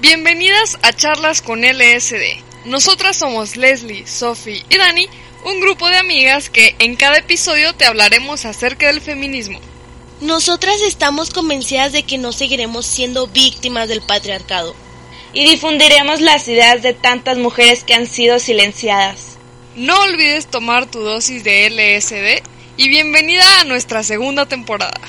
Bienvenidas a Charlas con LSD. Nosotras somos Leslie, Sophie y Dani, un grupo de amigas que en cada episodio te hablaremos acerca del feminismo. Nosotras estamos convencidas de que no seguiremos siendo víctimas del patriarcado. Y difundiremos las ideas de tantas mujeres que han sido silenciadas. No olvides tomar tu dosis de LSD y bienvenida a nuestra segunda temporada.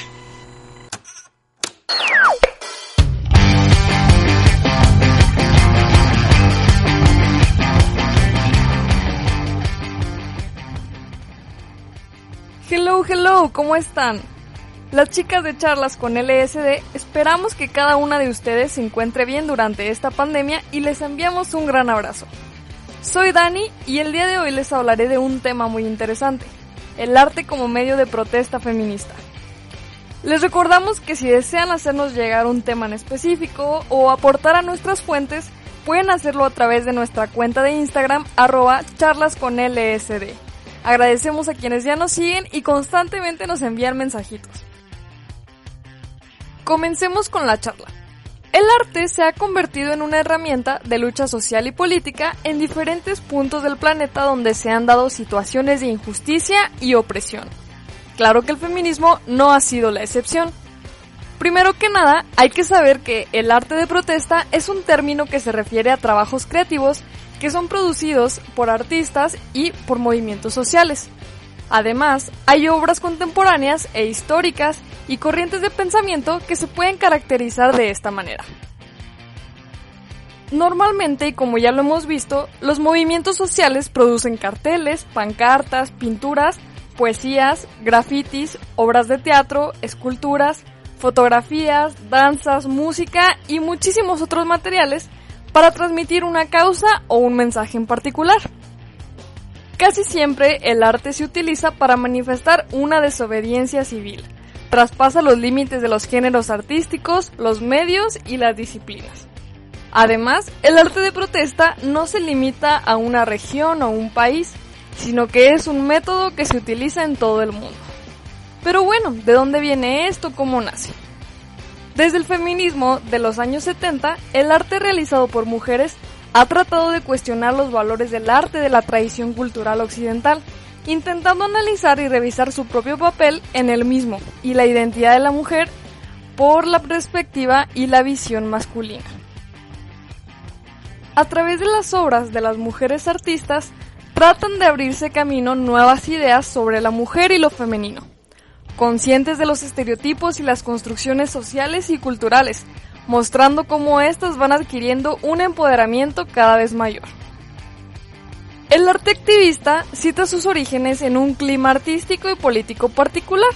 Hello, hello, ¿cómo están? Las chicas de charlas con LSD esperamos que cada una de ustedes se encuentre bien durante esta pandemia y les enviamos un gran abrazo. Soy Dani y el día de hoy les hablaré de un tema muy interesante, el arte como medio de protesta feminista. Les recordamos que si desean hacernos llegar un tema en específico o aportar a nuestras fuentes, pueden hacerlo a través de nuestra cuenta de Instagram arroba charlas con LSD. Agradecemos a quienes ya nos siguen y constantemente nos envían mensajitos. Comencemos con la charla. El arte se ha convertido en una herramienta de lucha social y política en diferentes puntos del planeta donde se han dado situaciones de injusticia y opresión. Claro que el feminismo no ha sido la excepción. Primero que nada, hay que saber que el arte de protesta es un término que se refiere a trabajos creativos que son producidos por artistas y por movimientos sociales. Además, hay obras contemporáneas e históricas y corrientes de pensamiento que se pueden caracterizar de esta manera. Normalmente, y como ya lo hemos visto, los movimientos sociales producen carteles, pancartas, pinturas, poesías, grafitis, obras de teatro, esculturas, fotografías, danzas, música y muchísimos otros materiales para transmitir una causa o un mensaje en particular. Casi siempre el arte se utiliza para manifestar una desobediencia civil. Traspasa los límites de los géneros artísticos, los medios y las disciplinas. Además, el arte de protesta no se limita a una región o un país, sino que es un método que se utiliza en todo el mundo. Pero bueno, ¿de dónde viene esto? ¿Cómo nace? Desde el feminismo de los años 70, el arte realizado por mujeres ha tratado de cuestionar los valores del arte de la tradición cultural occidental, intentando analizar y revisar su propio papel en el mismo y la identidad de la mujer por la perspectiva y la visión masculina. A través de las obras de las mujeres artistas, tratan de abrirse camino nuevas ideas sobre la mujer y lo femenino, conscientes de los estereotipos y las construcciones sociales y culturales, mostrando cómo éstas van adquiriendo un empoderamiento cada vez mayor. El arte activista cita sus orígenes en un clima artístico y político particular.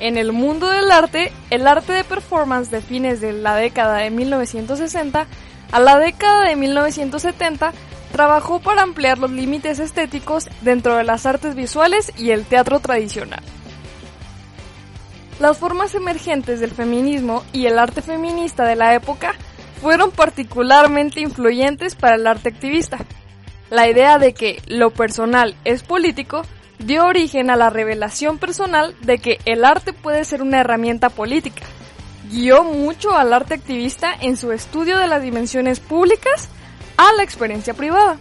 En el mundo del arte, el arte de performance de fines de la década de 1960 a la década de 1970 trabajó para ampliar los límites estéticos dentro de las artes visuales y el teatro tradicional. Las formas emergentes del feminismo y el arte feminista de la época fueron particularmente influyentes para el arte activista. La idea de que lo personal es político dio origen a la revelación personal de que el arte puede ser una herramienta política. Guió mucho al arte activista en su estudio de las dimensiones públicas a la experiencia privada.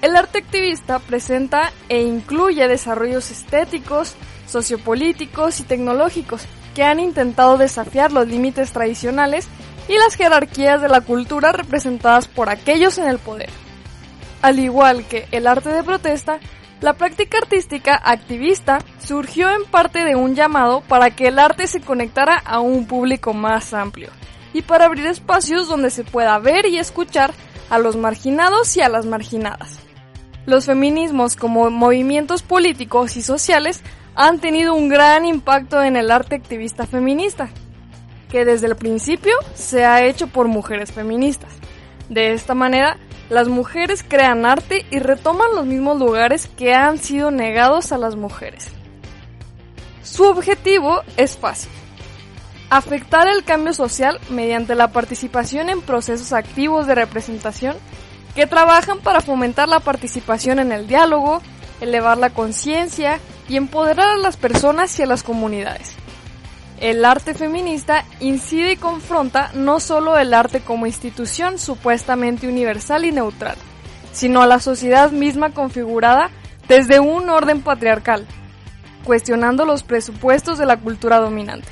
El arte activista presenta e incluye desarrollos estéticos, sociopolíticos y tecnológicos que han intentado desafiar los límites tradicionales y las jerarquías de la cultura representadas por aquellos en el poder. Al igual que el arte de protesta, la práctica artística activista surgió en parte de un llamado para que el arte se conectara a un público más amplio y para abrir espacios donde se pueda ver y escuchar a los marginados y a las marginadas. Los feminismos como movimientos políticos y sociales han tenido un gran impacto en el arte activista feminista, que desde el principio se ha hecho por mujeres feministas. De esta manera, las mujeres crean arte y retoman los mismos lugares que han sido negados a las mujeres. Su objetivo es fácil. Afectar el cambio social mediante la participación en procesos activos de representación que trabajan para fomentar la participación en el diálogo, elevar la conciencia y empoderar a las personas y a las comunidades. El arte feminista incide y confronta no solo el arte como institución supuestamente universal y neutral, sino a la sociedad misma configurada desde un orden patriarcal, cuestionando los presupuestos de la cultura dominante.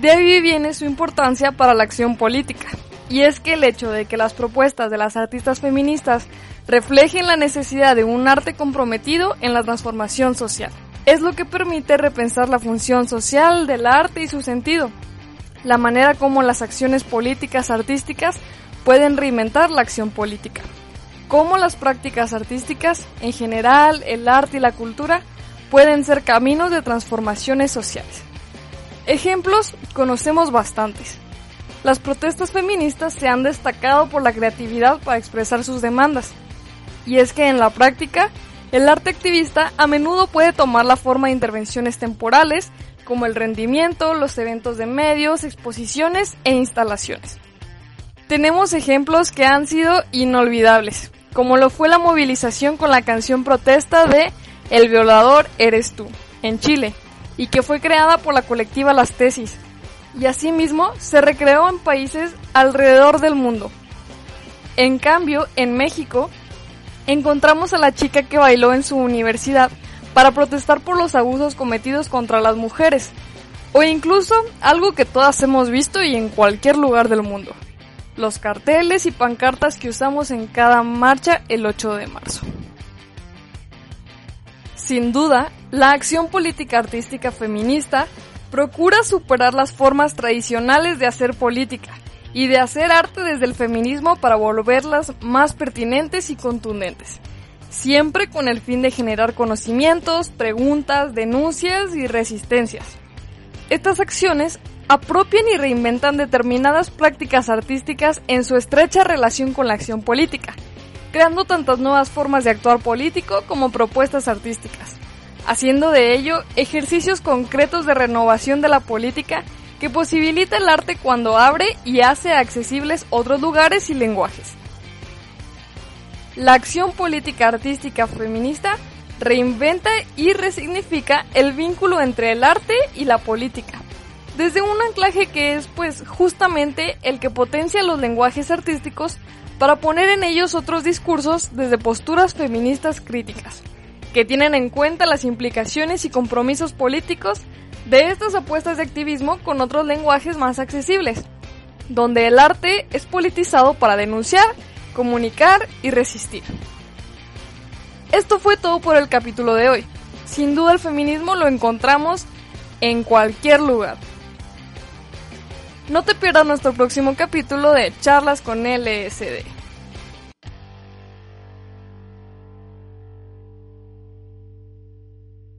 De ahí viene su importancia para la acción política, y es que el hecho de que las propuestas de las artistas feministas reflejen la necesidad de un arte comprometido en la transformación social es lo que permite repensar la función social del arte y su sentido, la manera como las acciones políticas artísticas pueden reinventar la acción política, cómo las prácticas artísticas, en general el arte y la cultura, pueden ser caminos de transformaciones sociales. Ejemplos conocemos bastantes. Las protestas feministas se han destacado por la creatividad para expresar sus demandas. Y es que en la práctica el arte activista a menudo puede tomar la forma de intervenciones temporales, como el rendimiento, los eventos de medios, exposiciones e instalaciones. Tenemos ejemplos que han sido inolvidables, como lo fue la movilización con la canción protesta de El violador eres tú, en Chile, y que fue creada por la colectiva Las Tesis, y asimismo se recreó en países alrededor del mundo. En cambio, en México, encontramos a la chica que bailó en su universidad para protestar por los abusos cometidos contra las mujeres, o incluso algo que todas hemos visto y en cualquier lugar del mundo, los carteles y pancartas que usamos en cada marcha el 8 de marzo. Sin duda, la acción política artística feminista procura superar las formas tradicionales de hacer política y de hacer arte desde el feminismo para volverlas más pertinentes y contundentes, siempre con el fin de generar conocimientos, preguntas, denuncias y resistencias. Estas acciones apropian y reinventan determinadas prácticas artísticas en su estrecha relación con la acción política, creando tantas nuevas formas de actuar político como propuestas artísticas, haciendo de ello ejercicios concretos de renovación de la política que posibilita el arte cuando abre y hace accesibles otros lugares y lenguajes. La acción política artística feminista reinventa y resignifica el vínculo entre el arte y la política, desde un anclaje que es pues justamente el que potencia los lenguajes artísticos para poner en ellos otros discursos desde posturas feministas críticas, que tienen en cuenta las implicaciones y compromisos políticos de estas apuestas de activismo con otros lenguajes más accesibles, donde el arte es politizado para denunciar, comunicar y resistir. Esto fue todo por el capítulo de hoy. Sin duda el feminismo lo encontramos en cualquier lugar. No te pierdas nuestro próximo capítulo de Charlas con LSD.